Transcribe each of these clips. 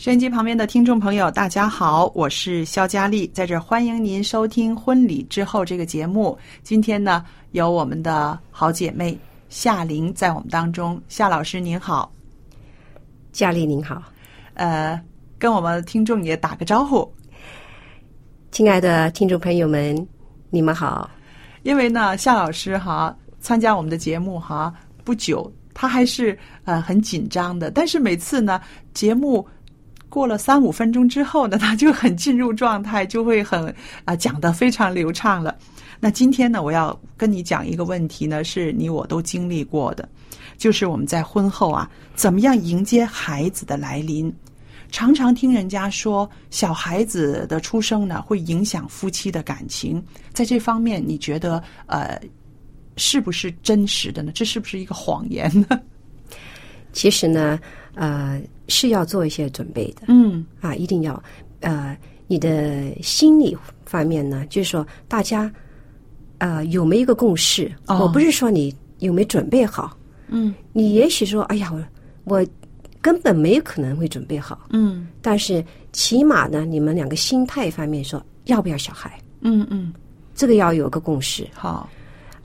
收音机旁边的听众朋友，大家好，我是肖佳丽，在这欢迎您收听《婚礼之后》这个节目。今天呢，有我们的好姐妹夏玲在我们当中。夏老师您好，佳丽您好，呃，跟我们听众也打个招呼。亲爱的听众朋友们，你们好。因为呢，夏老师哈参加我们的节目哈不久，他还是呃很紧张的，但是每次呢节目。过了三五分钟之后呢，他就很进入状态，就会很啊讲的非常流畅了。那今天呢，我要跟你讲一个问题呢，是你我都经历过的，就是我们在婚后啊，怎么样迎接孩子的来临？常常听人家说，小孩子的出生呢，会影响夫妻的感情。在这方面，你觉得呃，是不是真实的呢？这是不是一个谎言呢？其实呢，呃。是要做一些准备的，嗯。啊，一定要，呃，你的心理方面呢，就是说，大家，呃，有没有一个共识？我不是说你有没有准备好，嗯，你也许说，哎呀，我我根本没有可能会准备好，嗯，但是起码呢，你们两个心态方面说要不要小孩，嗯嗯，这个要有个共识，好，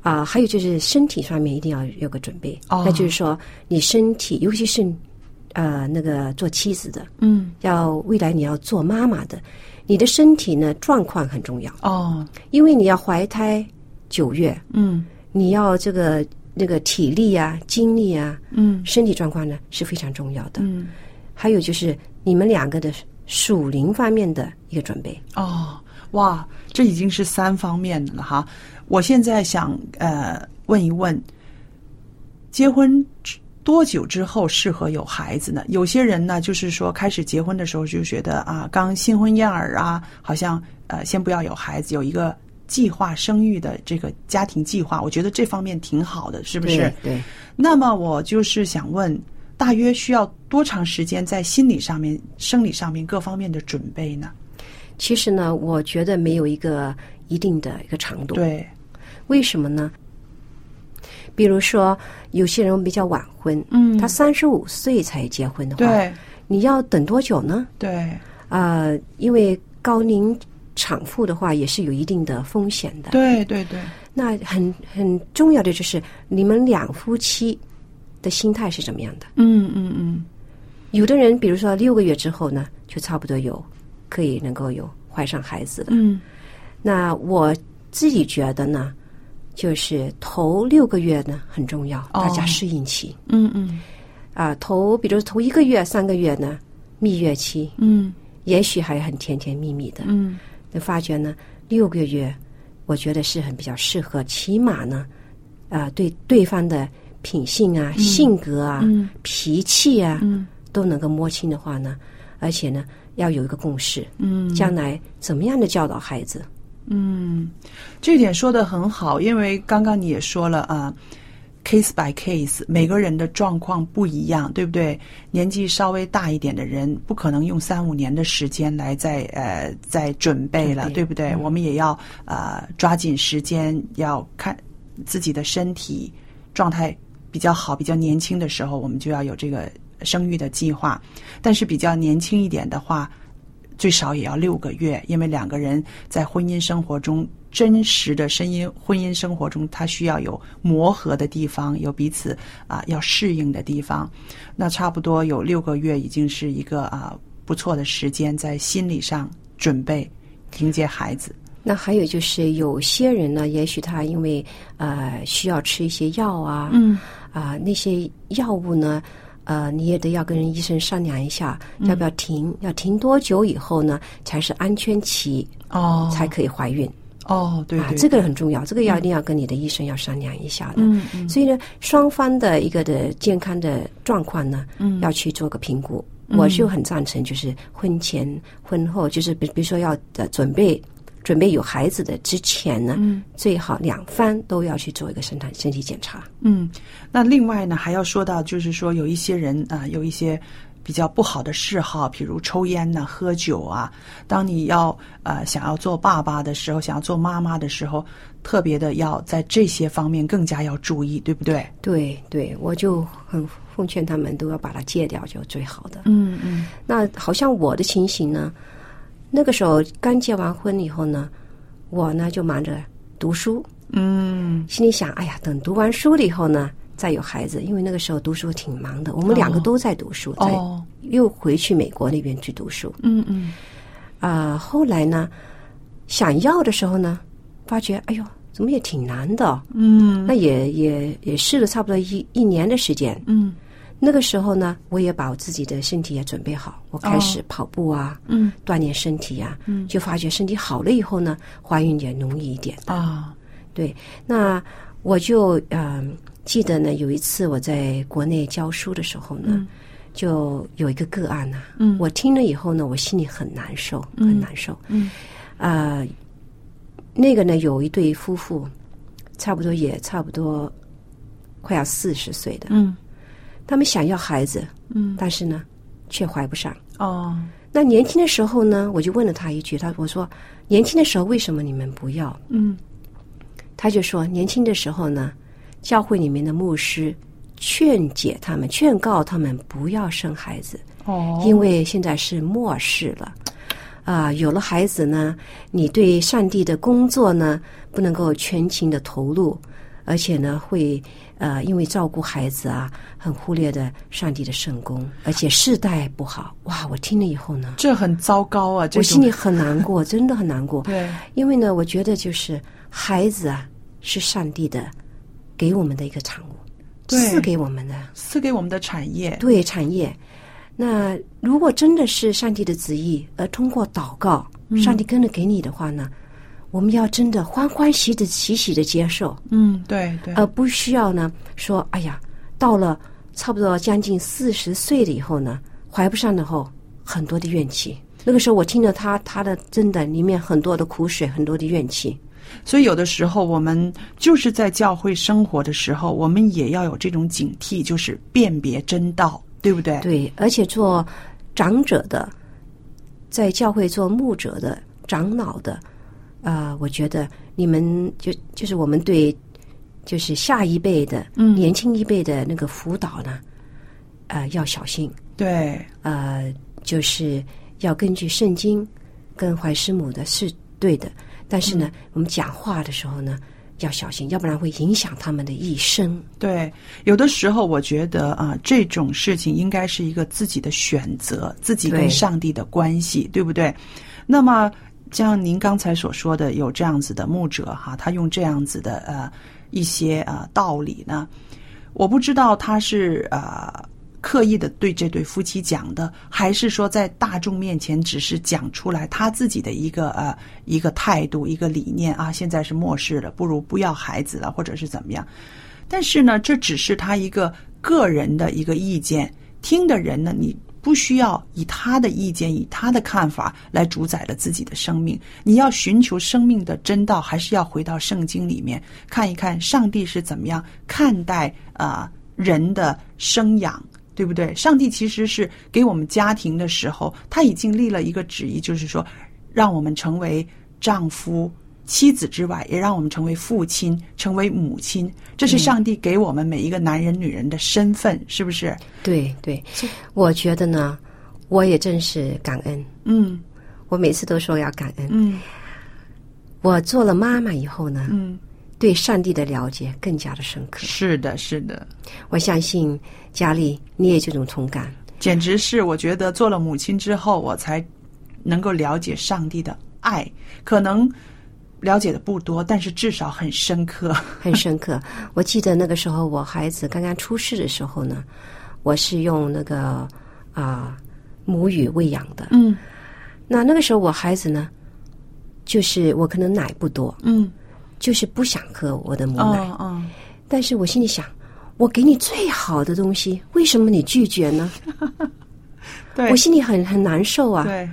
啊，还有就是身体上面一定要有个准备，哦，那就是说你身体，尤其是。呃，那个做妻子的，嗯，要未来你要做妈妈的，你的身体呢状况很重要哦，因为你要怀胎九月，嗯，你要这个那个体力啊、精力啊，嗯，身体状况呢是非常重要的，嗯，还有就是你们两个的属灵方面的一个准备哦，哇，这已经是三方面的了哈。我现在想呃问一问，结婚。多久之后适合有孩子呢？有些人呢，就是说开始结婚的时候就觉得啊，刚新婚燕尔啊，好像呃，先不要有孩子，有一个计划生育的这个家庭计划，我觉得这方面挺好的，是不是？对。那么我就是想问，大约需要多长时间在心理上面、生理上面各方面的准备呢？其实呢，我觉得没有一个一定的一个长度。对。为什么呢？比如说，有些人比较晚婚，嗯，他三十五岁才结婚的话，对，你要等多久呢？对，呃，因为高龄产妇的话也是有一定的风险的，对对对。那很很重要的就是你们两夫妻的心态是怎么样的？嗯嗯嗯。有的人比如说六个月之后呢，就差不多有可以能够有怀上孩子的，嗯。那我自己觉得呢。就是头六个月呢很重要，大家适应期。嗯嗯，啊，头比如头一个月、三个月呢，蜜月期。嗯，也许还很甜甜蜜蜜的。嗯，那发觉呢，六个月，我觉得是很比较适合，起码呢，啊，对对方的品性啊、性格啊、脾气啊，都能够摸清的话呢，而且呢，要有一个共识。嗯，将来怎么样的教导孩子？嗯，这点说的很好，因为刚刚你也说了啊，case by case，每个人的状况不一样，对不对？年纪稍微大一点的人，不可能用三五年的时间来在呃在准备了，对不对？我们也要呃抓紧时间，要看自己的身体状态比较好、比较年轻的时候，我们就要有这个生育的计划。但是比较年轻一点的话，最少也要六个月，因为两个人在婚姻生活中真实的声音婚姻生活中，他需要有磨合的地方，有彼此啊要适应的地方。那差不多有六个月，已经是一个啊不错的时间，在心理上准备迎接孩子。那还有就是，有些人呢，也许他因为呃需要吃一些药啊，嗯啊、那些药物呢，呃，你也得要跟医生商量一下，嗯。要不要停，要停多久以后呢，才是安全期，哦。才可以怀孕。哦，对对，啊，这个很重要，这个要一定要跟你的医生要商量一下的。嗯嗯。所以呢，双方的一个的健康的状况呢，嗯。要去做个评估。我就很赞成，就是婚前、婚后，就是比比如说要的准备准备有孩子的之前呢，嗯最好两方都要去做一个身体身体检查。嗯，那另外呢，还要说到，就是说有一些人啊、有一些比较不好的嗜好，比如抽烟呐、喝酒啊。当你要呃想要做爸爸的时候，想要做妈妈的时候，特别的要在这些方面更加要注意，对不对？对对，我就很奉劝他们都要把它戒掉，就最好的。嗯嗯那好像我的情形呢，那个时候刚结完婚以后呢，我呢就忙着读书，嗯。心里想，哎呀，等读完书了以后呢，再有孩子，因为那个时候读书挺忙的，我们两个都在读书，在哦。又回去美国那边去读书。嗯嗯。啊、后来呢，想要的时候呢，发觉，哎呦，怎么也挺难的。嗯。那也也也试了差不多一一年的时间。嗯那个时候呢，我也把我自己的身体也准备好，我开始跑步啊，嗯。锻炼身体呀、嗯。就发觉身体好了以后呢，怀孕也容易一点。啊。对，那我就嗯、记得呢，有一次我在国内教书的时候呢，就有一个个案呢、嗯。我听了以后呢，我心里很难受，很难受。嗯。啊、那个呢，有一对夫妇，差不多也差不多快要四十岁的，嗯他们想要孩子，嗯但是呢，却怀不上。哦那年轻的时候呢，我就问了他一句，他我说年轻的时候为什么你们不要？嗯他就说，年轻的时候呢，教会里面的牧师劝解他们，劝告他们不要生孩子，哦，因为现在是末世了。啊、有了孩子呢，你对上帝的工作呢不能够全情的投入，而且呢会呃因为照顾孩子啊，很忽略的上帝的圣功，而且世代不好。哇，我听了以后呢，这很糟糕啊！我心里很难过，真的很难过。对因为呢，我觉得就是孩子啊，是上帝的给我们的一个产物，赐给我们的赐给我们的产业，对产业。那如果真的是上帝的旨意，而通过祷告，嗯上帝跟着给你的话呢，我们要真的欢欢喜的喜喜的接受，嗯，对对，而不需要呢说，哎呀，到了差不多将近四十岁了以后呢，怀不上的后，很多的怨气。那个时候我听了他他的真的里面很多的苦水，很多的怨气。所以有的时候我们就是在教会生活的时候，我们也要有这种警惕，就是辨别真道，对不对？对，而且做长者的，在教会做牧者的、长老的，啊、我觉得你们就就是我们对，就是下一辈的、嗯年轻一辈的那个辅导呢，呃，要小心，对呃，就是要根据圣经跟怀师母的是对的，但是呢，我们讲话的时候呢。要小心，要不然会影响他们的一生。对，有的时候我觉得啊，这种事情应该是一个自己的选择，自己跟上帝的关系，对不对？那么，像您刚才所说的，有这样子的牧者哈，他用这样子的呃一些呃道理呢，我不知道他是呃刻意的对这对夫妻讲的，还是说在大众面前只是讲出来他自己的一个呃一个态度、一个理念啊？现在是末世了，不如不要孩子了，或者是怎么样？但是呢，这只是他一个个人的一个意见，听的人呢，你不需要以他的意见、以他的看法来主宰了自己的生命。你要寻求生命的真道，还是要回到圣经里面看一看上帝是怎么样看待啊、人的生养，对不对？上帝其实是给我们家庭的时候，他已经立了一个旨意，就是说，让我们成为丈夫。妻子之外，也让我们成为父亲，成为母亲，这是上帝给我们每一个男人、女人的身份，是不是？对对，我觉得呢，我也真是感恩。嗯我每次都说要感恩。嗯我做了妈妈以后呢，嗯，对上帝的了解更加的深刻。是的，是的，我相信佳丽你也这种同感。简直是我觉得做了母亲之后，我才能够了解上帝的爱，可能了解的不多，但是至少很深刻。很深刻。我记得那个时候，我孩子刚刚出世的时候呢，我是用那个啊、母语喂养的。嗯那那个时候我孩子呢，就是我可能奶不多，嗯，就是不想喝我的母奶，哦哦，但是我心里想，我给你最好的东西，为什么你拒绝呢？对我心里很很难受啊。对，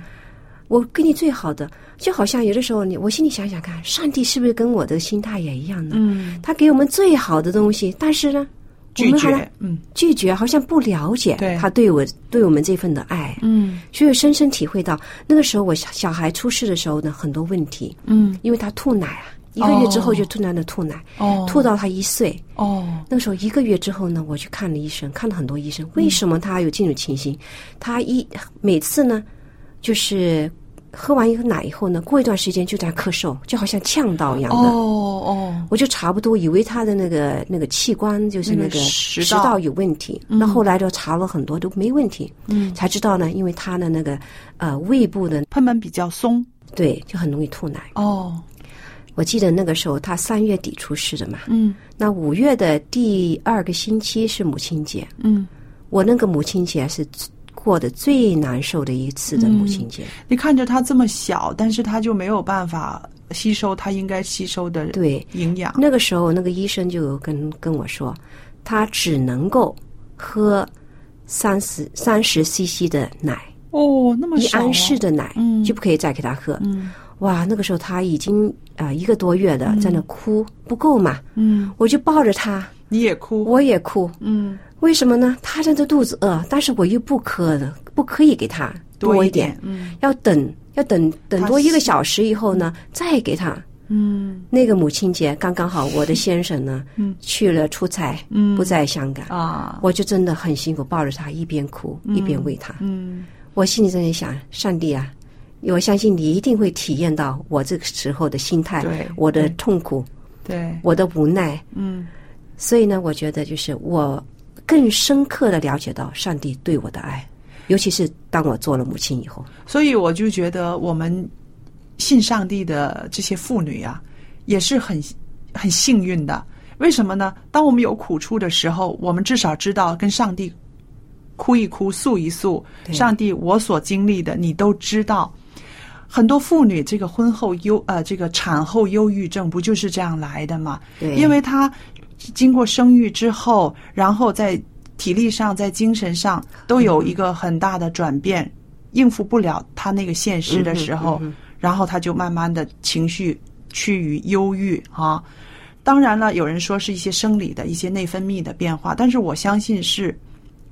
我给你最好的，就好像有的时候你，我心里想想看，上帝是不是跟我的心态也一样呢？嗯，他给我们最好的东西，但是呢，我拒们好像绝，嗯。拒绝，好像不了解他对我对我们这份的爱，嗯。所以我深深体会到，那个时候我小小孩出事的时候呢，很多问题，嗯，因为他吐奶啊，一个月之后就突然的吐奶，哦，吐到他一岁，哦，那个时候一个月之后呢，我去看了医生，看了很多医生，为什么他有这种情形？他一每次呢，就是喝完一个奶以后呢，过一段时间就在咳嗽，就好像呛到一样的。哦哦，我就差不多以为他的那个那个器官就是那个食道。有问题，那后来就查了很多都没问题，嗯，才知道呢，因为他的那个呃胃部的贲门比较松，对就很容易吐奶。哦，我记得那个时候他三月底出事的嘛，嗯。那五月的第二个星期是母亲节，嗯，我那个母亲节是过的最难受的一次的母亲节。你看着他这么小，但是他就没有办法吸收他应该吸收的对，营养，那个时候那个医生就跟跟我说，他只能够喝三十三十 CC 的奶，哦，那么一安士的奶，嗯。就不可以再给他喝。嗯。哇，那个时候他已经啊、呃一个多月的，在那哭，不够嘛，嗯，我就抱着他，你也哭，我也哭。嗯，为什么呢？他真的肚子饿，但是我又不可的，不可以给他多一一点，嗯。要等要等等多一个小时以后呢，再给他。嗯。那个母亲节刚刚好，我的先生呢，嗯。去了出差，嗯。不在香港，啊，我就真的很辛苦，抱着他一边哭、一边喂他。嗯。我心里在那想，上帝啊，我相信你一定会体验到我这个时候的心态对，我的痛苦，对，我的无奈。嗯所以呢，我觉得就是我更深刻的了解到上帝对我的爱，尤其是当我做了母亲以后。所以我就觉得我们信上帝的这些妇女啊，也是很很幸运的。为什么呢？当我们有苦处的时候，我们至少知道跟上帝哭一哭、诉一诉。上帝，我所经历的，你都知道。很多妇女这个婚后忧呃，这个产后忧郁症不就是这样来的吗？对因为她经过生育之后，然后在体力上、在精神上都有一个很大的转变，应付不了他那个现实的时候，嗯嗯然后他就慢慢的情绪趋于忧郁啊。当然了，有人说是一些生理的一些内分泌的变化，但是我相信是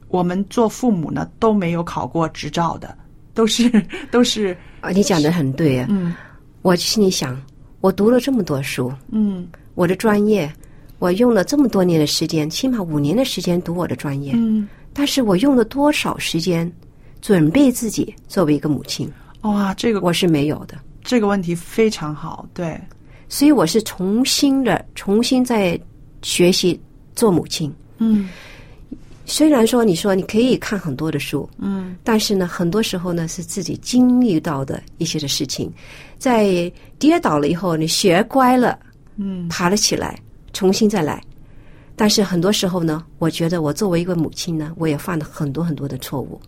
我们做父母呢都没有考过执照的，都是 都是啊，你讲的很对啊。嗯我心里想，我读了这么多书，嗯我的专业，我用了这么多年的时间，起码五年的时间读我的专业，嗯，但是我用了多少时间准备自己作为一个母亲？哇，这个我是没有的。这个问题非常好，对，所以我是重新的，重新在学习做母亲。嗯。虽然说你说你可以看很多的书，嗯。但是呢，很多时候呢是自己经历到的一些的事情，在跌倒了以后，你学乖了，嗯。爬了起来，重新再来，但是很多时候呢，我觉得我作为一个母亲呢，我也犯了很多很多的错误。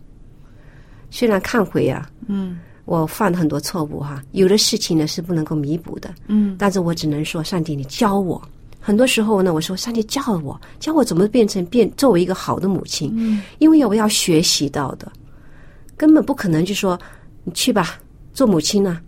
虽然看回啊，嗯，我犯了很多错误哈，有的事情呢是不能够弥补的，嗯，但是我只能说，上帝，你教我。很多时候呢，我说，上帝教我，教我怎么变成变作为一个好的母亲，嗯，因为我要学习到的，根本不可能就说你去吧，做母亲呢。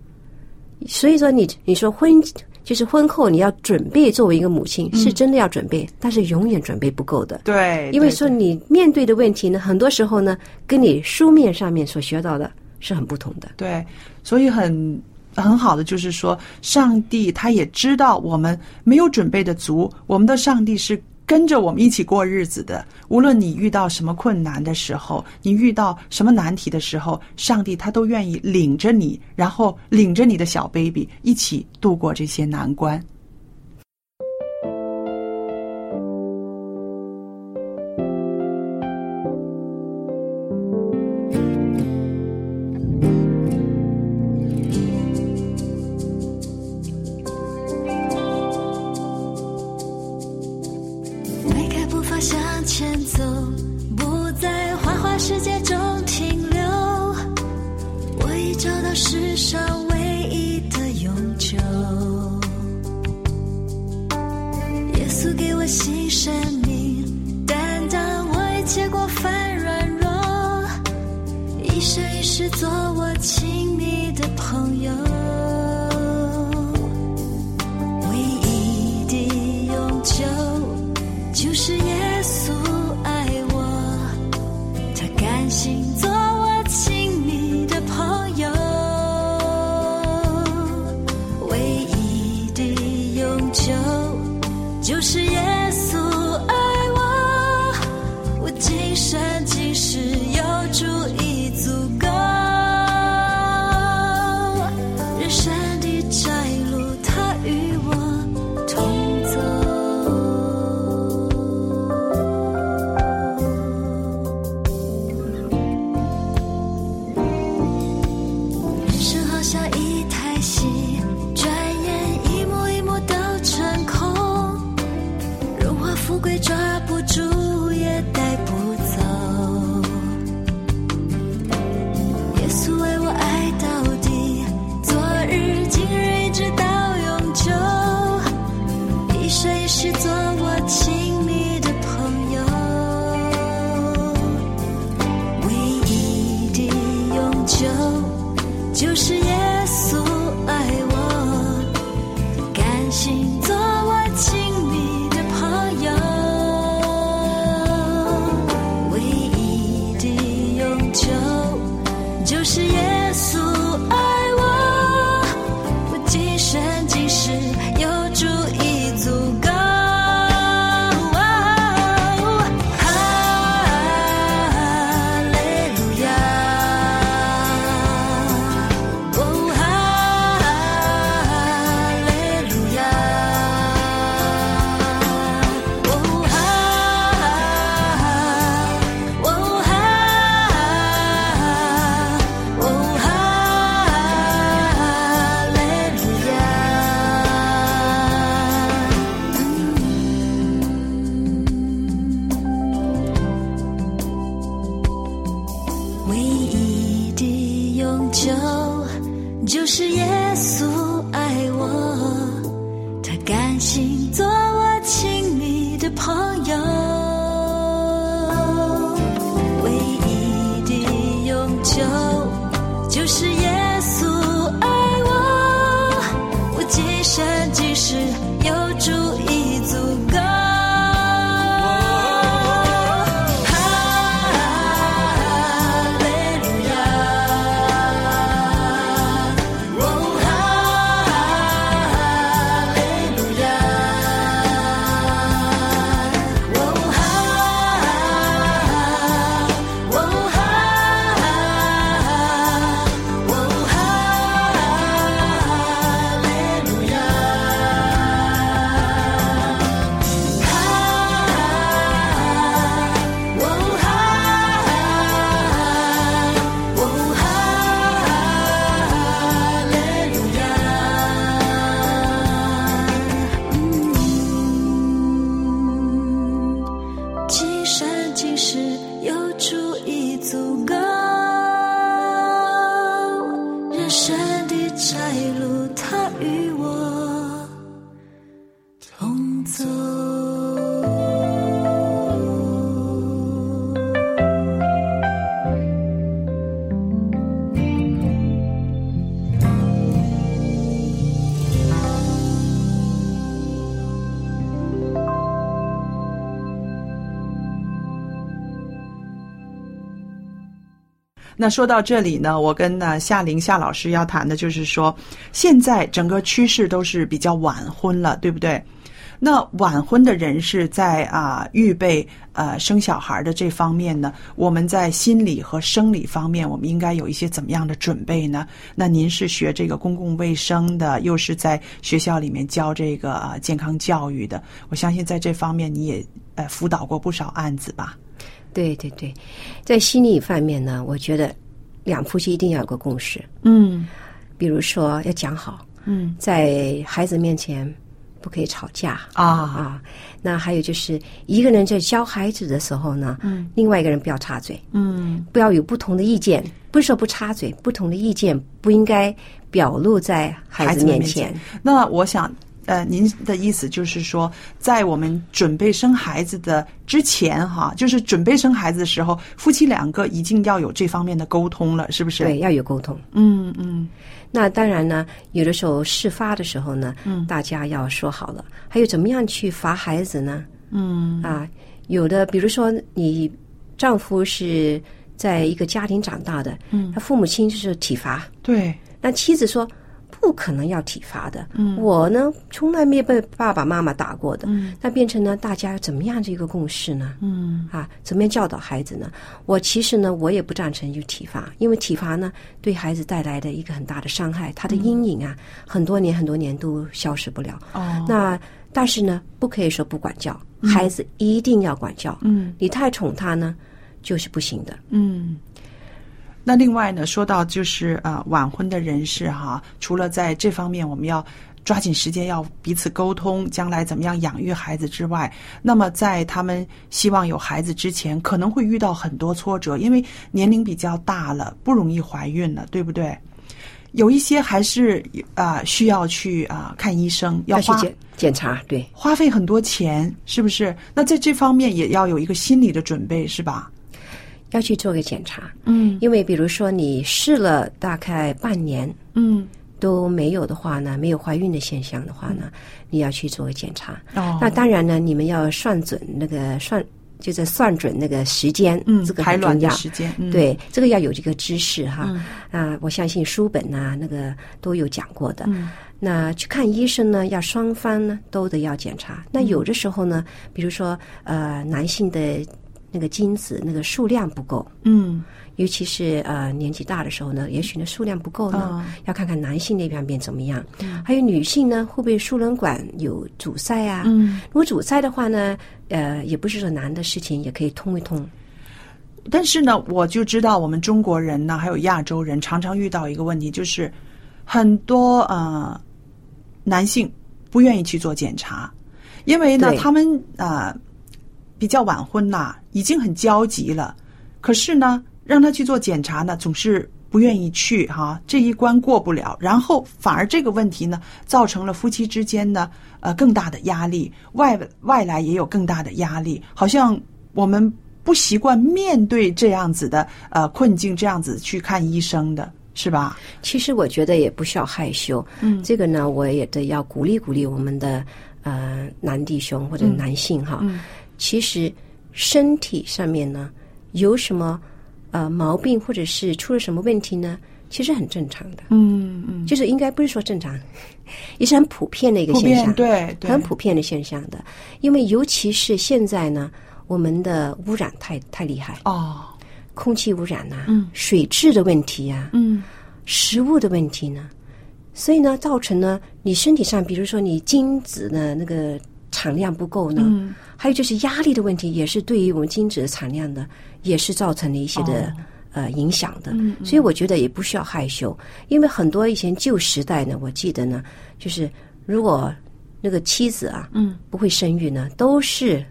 所以说，你你说婚。就是婚后你要准备作为一个母亲是真的要准备但是永远准备不够的。对因为说你面对的问题呢很多时候呢跟你书面上面所学到的是很不同的。对所以很很好的就是说上帝他也知道我们没有准备的足我们的上帝是跟着我们一起过日子的无论你遇到什么困难的时候你遇到什么难题的时候上帝他都愿意领着你然后领着你的小 baby 一起度过这些难关。星座谁是做我情？那说到这里呢，我跟呢夏玲夏老师要谈的就是说，现在整个趋势都是比较晚婚了，对不对？那晚婚的人士在啊预备呃生小孩的这方面呢，我们在心理和生理方面，我们应该有一些怎么样的准备呢？那您是学这个公共卫生的，又是在学校里面教这个、啊、健康教育的，我相信在这方面你也呃辅导过不少案子吧？对对对，在心理方面呢，我觉得两夫妻一定要有个共识，嗯。比如说要讲好，嗯。在孩子面前不可以吵架。啊。啊。那还有就是一个人在教孩子的时候呢，嗯。另外一个人不要插嘴，嗯。不要有不同的意见。不是说不插嘴，不同的意见不应该表露在孩子面前。那我想，呃，您的意思就是说，在我们准备生孩子的之前，哈，就是准备生孩子的时候，夫妻两个已经要有这方面的沟通了，是不是？对，，要有沟通。嗯嗯那当然呢，有的时候事发的时候呢，嗯大家要说好了。还有怎么样去罚孩子呢？嗯啊，有的比如说你丈夫是在一个家庭长大的，嗯他父母亲就是体罚，对，那妻子说不可能要体罚的，嗯我呢从来没有被爸爸妈妈打过的，嗯那变成呢大家怎么样的一个共识呢？嗯啊，怎么样教导孩子呢？我其实呢，我也不赞成就体罚，因为体罚呢对孩子带来的一个很大的伤害，他的阴影啊，很多年很多年都消失不了。哦，那但是呢，不可以说不管教，孩子一定要管教。嗯你太宠他呢，就是不行的。嗯。那另外呢，说到就是呃晚婚的人士哈，除了在这方面我们要抓紧时间要彼此沟通，将来怎么样养育孩子之外，那么在他们希望有孩子之前，可能会遇到很多挫折，因为年龄比较大了，不容易怀孕了，对不对？有一些还是啊、需要去啊、看医生，要花去检检查，对，花费很多钱，是不是？那在这方面也要有一个心理的准备，是吧？要去做个检查。嗯因为比如说你试了大概半年嗯都没有的话呢，没有怀孕的现象的话呢，你要去做个检查。哦那当然呢，你们要算准那个算，就是算准那个时间，嗯这个排卵很重要。的时间，嗯、对，这个要有这个知识哈。嗯啊，我相信书本呐、那个都有讲过的。嗯那去看医生呢，要双方呢都得要检查。那嗯有的时候呢，比如说呃，男性的那个精子那个数量不够，嗯尤其是呃年纪大的时候呢，也许呢数量不够呢，嗯要看看男性那方面怎么样。还有女性呢，会不会输卵管有阻塞啊？嗯。如果阻塞的话呢，呃，也不是说难的事情，也可以通一通。但是呢，我就知道我们中国人呢，还有亚洲人，常常遇到一个问题，就是很多呃男性不愿意去做检查，因为呢，他们呃比较晚婚呐、已经很焦急了，可是呢，让他去做检查呢，总是不愿意去哈、这一关过不了，然后反而这个问题呢，造成了夫妻之间呢呃更大的压力，外外来也有更大的压力，好像我们不习惯面对这样子的呃困境，这样子去看医生的是吧？其实我觉得也不需要害羞，嗯。这个呢，我也得要鼓励鼓励我们的呃男弟兄或者男性哈。嗯其实身体上面呢有什么呃毛病，或者是出了什么问题呢？其实很正常的，嗯嗯，就是应该不是说正常，也是很普遍的一个现象，对对，很普遍的现象的。因为尤其是现在呢，我们的污染太太厉害，哦，空气污染呐、嗯。水质的问题呀、嗯。食物的问题呢，所以呢，造成呢，你身体上，比如说你精子的那个产量不够呢，嗯。还有就是压力的问题，也是对于我们精子的产量呢，也是造成了一些的、呃影响的。所以我觉得也不需要害羞，因为很多以前旧时代呢，我记得呢，就是如果那个妻子啊嗯，不会生育呢，都是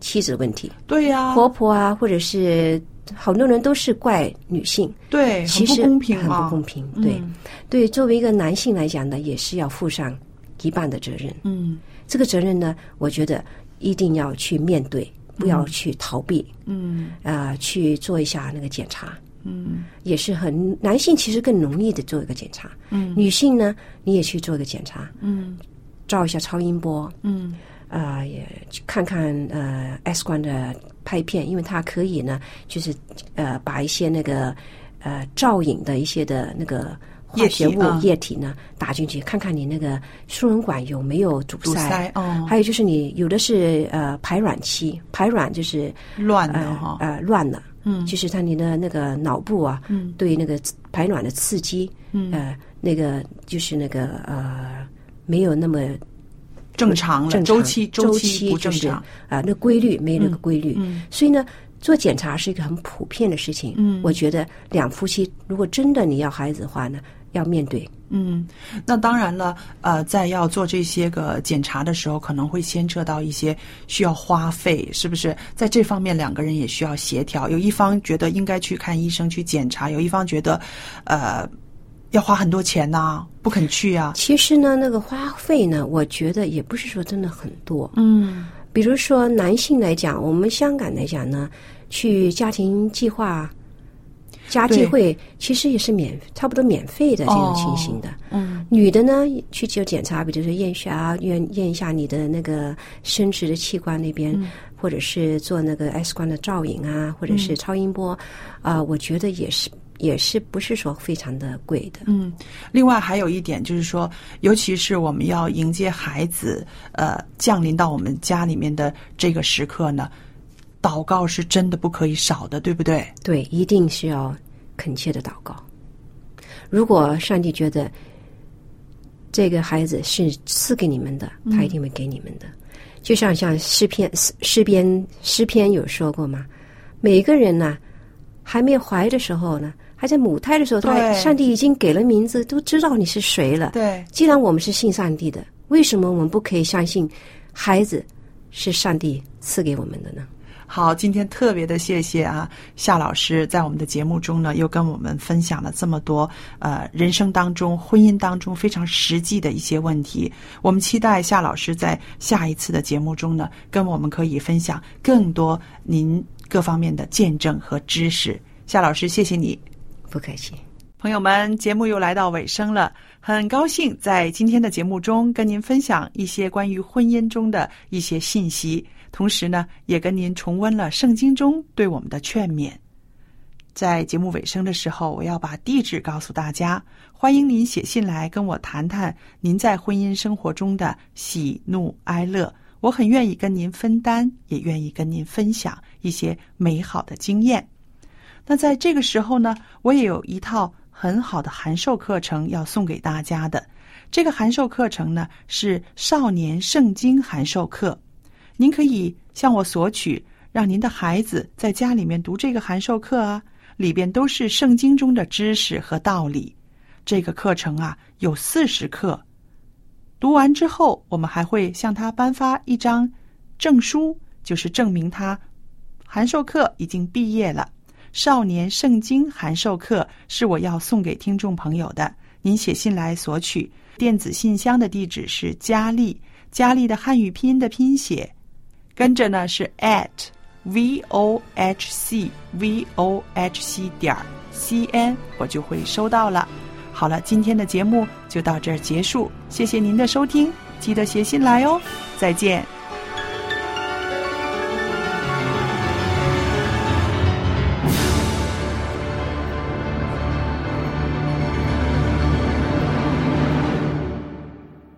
妻子的问题，对呀、婆婆啊，或者是好多人都是怪女性。对，其实很不公平很啊，不公平。对，嗯。对，作为一个男性来讲呢，也是要负上一半的责任。嗯这个责任呢，我觉得一定要去面对，不要去逃避，嗯。啊、去做一下那个检查。嗯。也是很男性其实更容易的做一个检查，嗯。女性呢，你也去做一个检查，嗯。照一下超音波，嗯。啊、也去看看呃 X 光的拍片，因为它可以呢，就是呃把一些那个呃照影的一些的那个化学物液体啊液体呢打进去，看看你那个输卵管有没有堵堵塞哦。还有就是你有的是呃排卵期，排卵就是乱的呃哈，呃乱了，嗯。就是它你的那个脑部啊，嗯对那个排卵的刺激，嗯。呃那个就是那个呃没有那么正常了，周期周期不正就是常，啊、那规律没有那个规律，嗯。所以呢，做检查是一个很普遍的事情。嗯。我觉得两夫妻如果真的你要孩子的话呢，要面对。嗯，那当然了，呃，在要做这些个检查的时候，可能会牵扯到一些需要花费，是不是？在这方面，两个人也需要协调。有一方觉得应该去看医生去检查，有一方觉得，呃，要花很多钱呐、不肯去啊。其实呢，那个花费呢，我觉得也不是说真的很多。嗯比如说男性来讲，我们香港来讲呢，去家庭计划、家计会，其实也是免差不多免费的这种情形的。嗯。女的呢，去就检查，比如说验血啊，验验一下你的那个生殖的器官那边，或者是做那个 X 光的照影啊，或者是超音波，啊、我觉得也是也是不是说非常的贵的。嗯，另外还有一点就是说，尤其是我们要迎接孩子呃降临到我们家里面的这个时刻呢，祷告是真的不可以少的，对不对？对，一定是要恳切的祷告。如果上帝觉得这个孩子是赐给你们的，他一定会给你们的。就像像诗篇诗诗篇诗篇有说过嘛，每一个人呢，还没有怀的时候呢，还在母胎的时候，他对上帝已经给了名字，都知道你是谁了。对，既然我们是信上帝的，为什么我们不可以相信孩子是上帝赐给我们的呢？好，今天特别的谢谢啊，夏老师在我们的节目中呢，又跟我们分享了这么多呃人生当中、婚姻当中非常实际的一些问题。我们期待夏老师在下一次的节目中呢，跟我们可以分享更多您各方面的见证和知识。夏老师，谢谢你。不客气。朋友们，节目又来到尾声了，很高兴在今天的节目中跟您分享一些关于婚姻中的一些信息，同时呢，也跟您重温了圣经中对我们的劝勉。在节目尾声的时候，我要把地址告诉大家，欢迎您写信来跟我谈谈您在婚姻生活中的喜怒哀乐，我很愿意跟您分担，也愿意跟您分享一些美好的经验。那在这个时候呢，我也有一套很好的函授课程要送给大家的。这个函授课程呢是少年圣经函授课，您可以向我索取，让您的孩子在家里面读这个函授课啊，里边都是圣经中的知识和道理。这个课程啊有四十课，读完之后，我们还会向他颁发一张证书，就是证明他函授课已经毕业了。少年圣经函授课是我要送给听众朋友的，您写信来索取。电子信箱的地址是佳丽，佳丽的汉语拼音的拼写，跟着呢是 at v o h c v o h c 点 c n，我就会收到了。好了，今天的节目就到这儿结束，谢谢您的收听，记得写信来哦，再见。